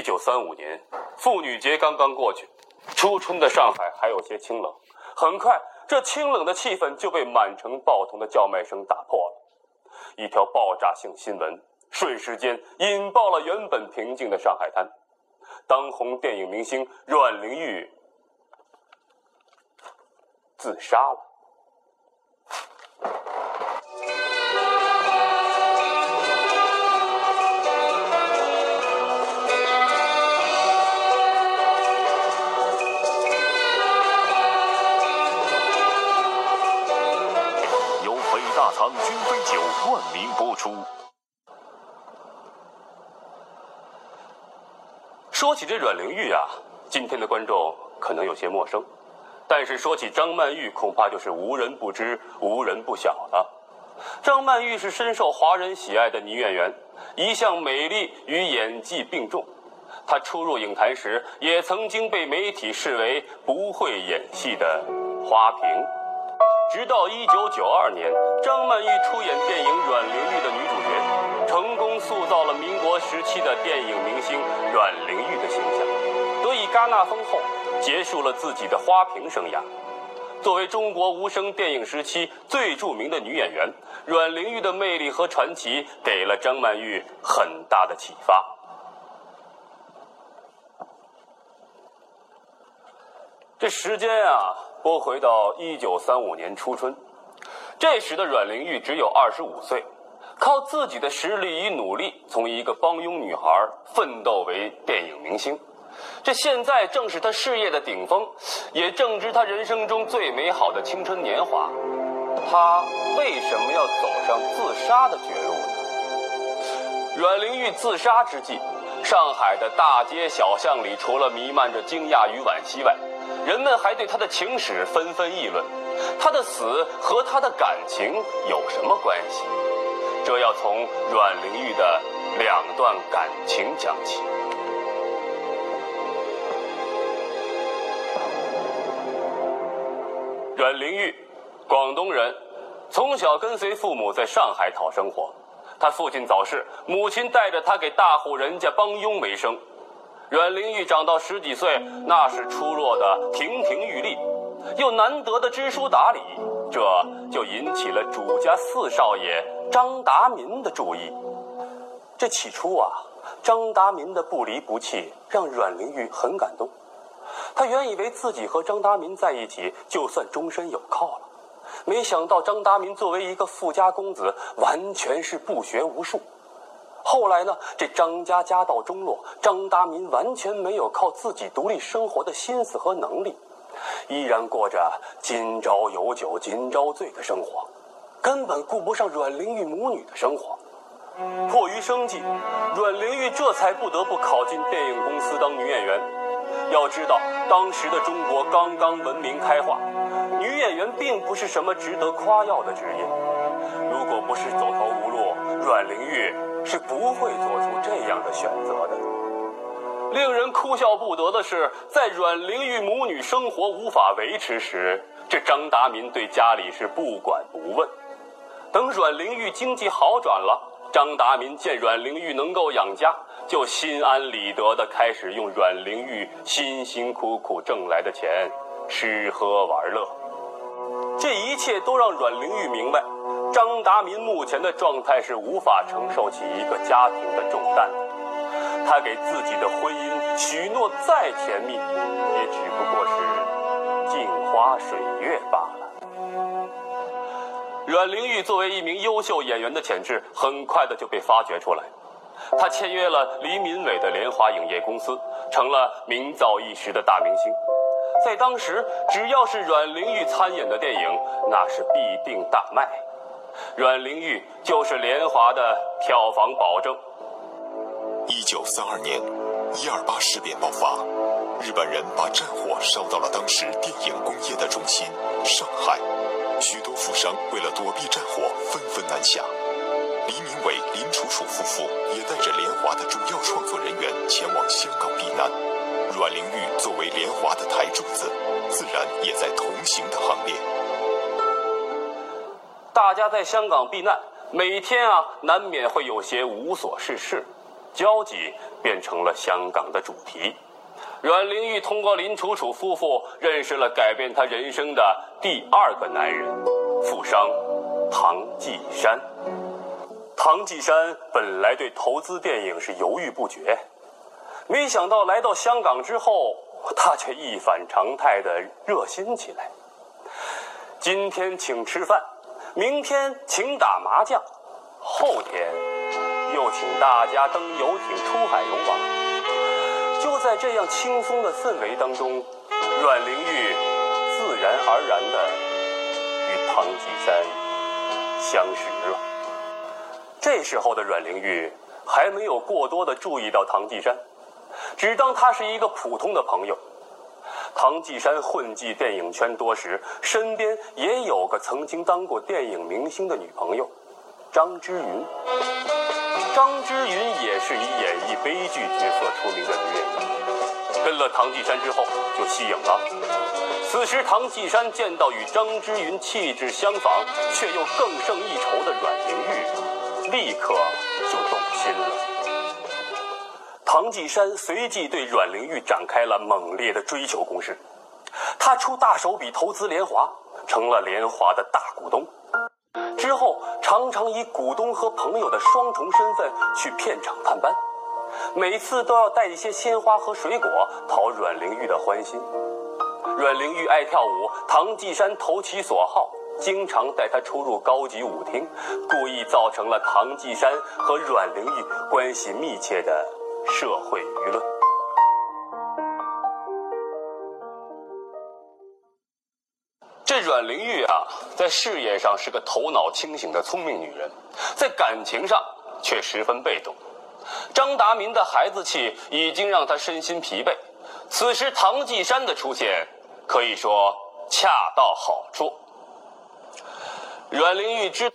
一九三五年，妇女节刚刚过去，初春的上海还有些清冷。很快，这清冷的气氛就被满城报童的叫卖声打破了。一条爆炸性新闻瞬时间引爆了原本平静的上海滩。当红电影明星阮玲玉自杀了。藏君飞酒冠名播出。说起这阮玲玉啊，今天的观众可能有些陌生，但是说起张曼玉，恐怕就是无人不知、无人不晓了。张曼玉是深受华人喜爱的女演员，一向美丽与演技并重。她初入影坛时，也曾经被媒体视为不会演戏的花瓶。直到一九九二年，张曼玉出演电影《阮玲玉》的女主角，成功塑造了民国时期的电影明星阮玲玉的形象，得以戛纳封后，结束了自己的花瓶生涯。作为中国无声电影时期最著名的女演员，阮玲玉的魅力和传奇给了张曼玉很大的启发。这时间啊，拨回到一九三五年初春，这时的阮玲玉只有二十五岁，靠自己的实力与努力，从一个帮佣女孩奋斗为电影明星。这现在正是她事业的顶峰，也正值她人生中最美好的青春年华。她为什么要走上自杀的绝路呢？阮玲玉自杀之际，上海的大街小巷里，除了弥漫着惊讶与惋惜外，人们还对他的情史纷纷议论。他的死和他的感情有什么关系？这要从阮玲玉的两段感情讲起。阮玲玉，广东人，从小跟随父母在上海讨生活。他父亲早逝，母亲带着他给大户人家帮佣为生。阮玲玉长到十几岁，那是出落的亭亭玉立，又难得的知书达理，这就引起了主家四少爷张达民的注意。这起初啊，张达民的不离不弃让阮玲玉很感动。他原以为自己和张达民在一起，就算终身有靠了。没想到张达民作为一个富家公子，完全是不学无术。后来呢，这张家家道中落，张达民完全没有靠自己独立生活的心思和能力，依然过着今朝有酒今朝醉的生活，根本顾不上阮玲玉母女的生活。迫于生计，阮玲玉这才不得不考进电影公司当女演员。要知道，当时的中国刚刚文明开化，女演员并不是什么值得夸耀的职业。如果不是走投无路，阮玲玉是不会做出这样的选择的。令人哭笑不得的是，在阮玲玉母女生活无法维持时，这张达民对家里是不管不问。等阮玲玉经济好转了，张达民见阮玲玉能够养家。就心安理得地开始用阮玲玉辛辛苦苦挣来的钱吃喝玩乐，这一切都让阮玲玉明白，张达民目前的状态是无法承受起一个家庭的重担的。他给自己的婚姻许诺再甜蜜，也只不过是镜花水月罢了。阮玲玉作为一名优秀演员的潜质，很快的就被发掘出来。他签约了黎民伟的联华影业公司，成了名噪一时的大明星。在当时，只要是阮玲玉参演的电影，那是必定大卖。阮玲玉就是联华的票房保证。一九三二年，一二八事变爆发，日本人把战火烧到了当时电影工业的中心——上海。许多富商为了躲避战火，纷纷南下。黎明伟、林楚楚夫妇也带着联华的主要创作人员前往香港避难。阮玲玉作为联华的台柱子，自然也在同行的行列。大家在香港避难，每天啊，难免会有些无所事事。交际变成了香港的主题。阮玲玉通过林楚楚夫妇认识了改变她人生的第二个男人——富商唐季山。唐季山本来对投资电影是犹豫不决，没想到来到香港之后，他却一反常态的热心起来。今天请吃饭，明天请打麻将，后天又请大家登游艇出海游玩。就在这样轻松的氛围当中，阮玲玉自然而然的与唐季山相识了。这时候的阮玲玉还没有过多的注意到唐季山，只当他是一个普通的朋友。唐季山混迹电影圈多时，身边也有个曾经当过电影明星的女朋友，张之云。张之云也是以演绎悲剧角色出名的女演员，跟了唐季山之后就息影了。此时，唐季山见到与张之云气质相仿却又更胜一筹的阮玲，立刻就动心了。唐季山随即对阮玲玉展开了猛烈的追求攻势，他出大手笔投资联华，成了联华的大股东。之后，常常以股东和朋友的双重身份去片场探班，每次都要带一些鲜花和水果讨阮玲玉的欢心。阮玲玉爱跳舞，唐季山投其所好，经常带她出入高级舞厅，故意造成了唐季山和阮玲玉关系密切的社会舆论。这阮玲玉啊，在事业上是个头脑清醒的聪明女人，在感情上却十分被动。张达民的孩子气已经让她身心疲惫，此时唐季山的出现可以说恰到好处。阮玲玉之。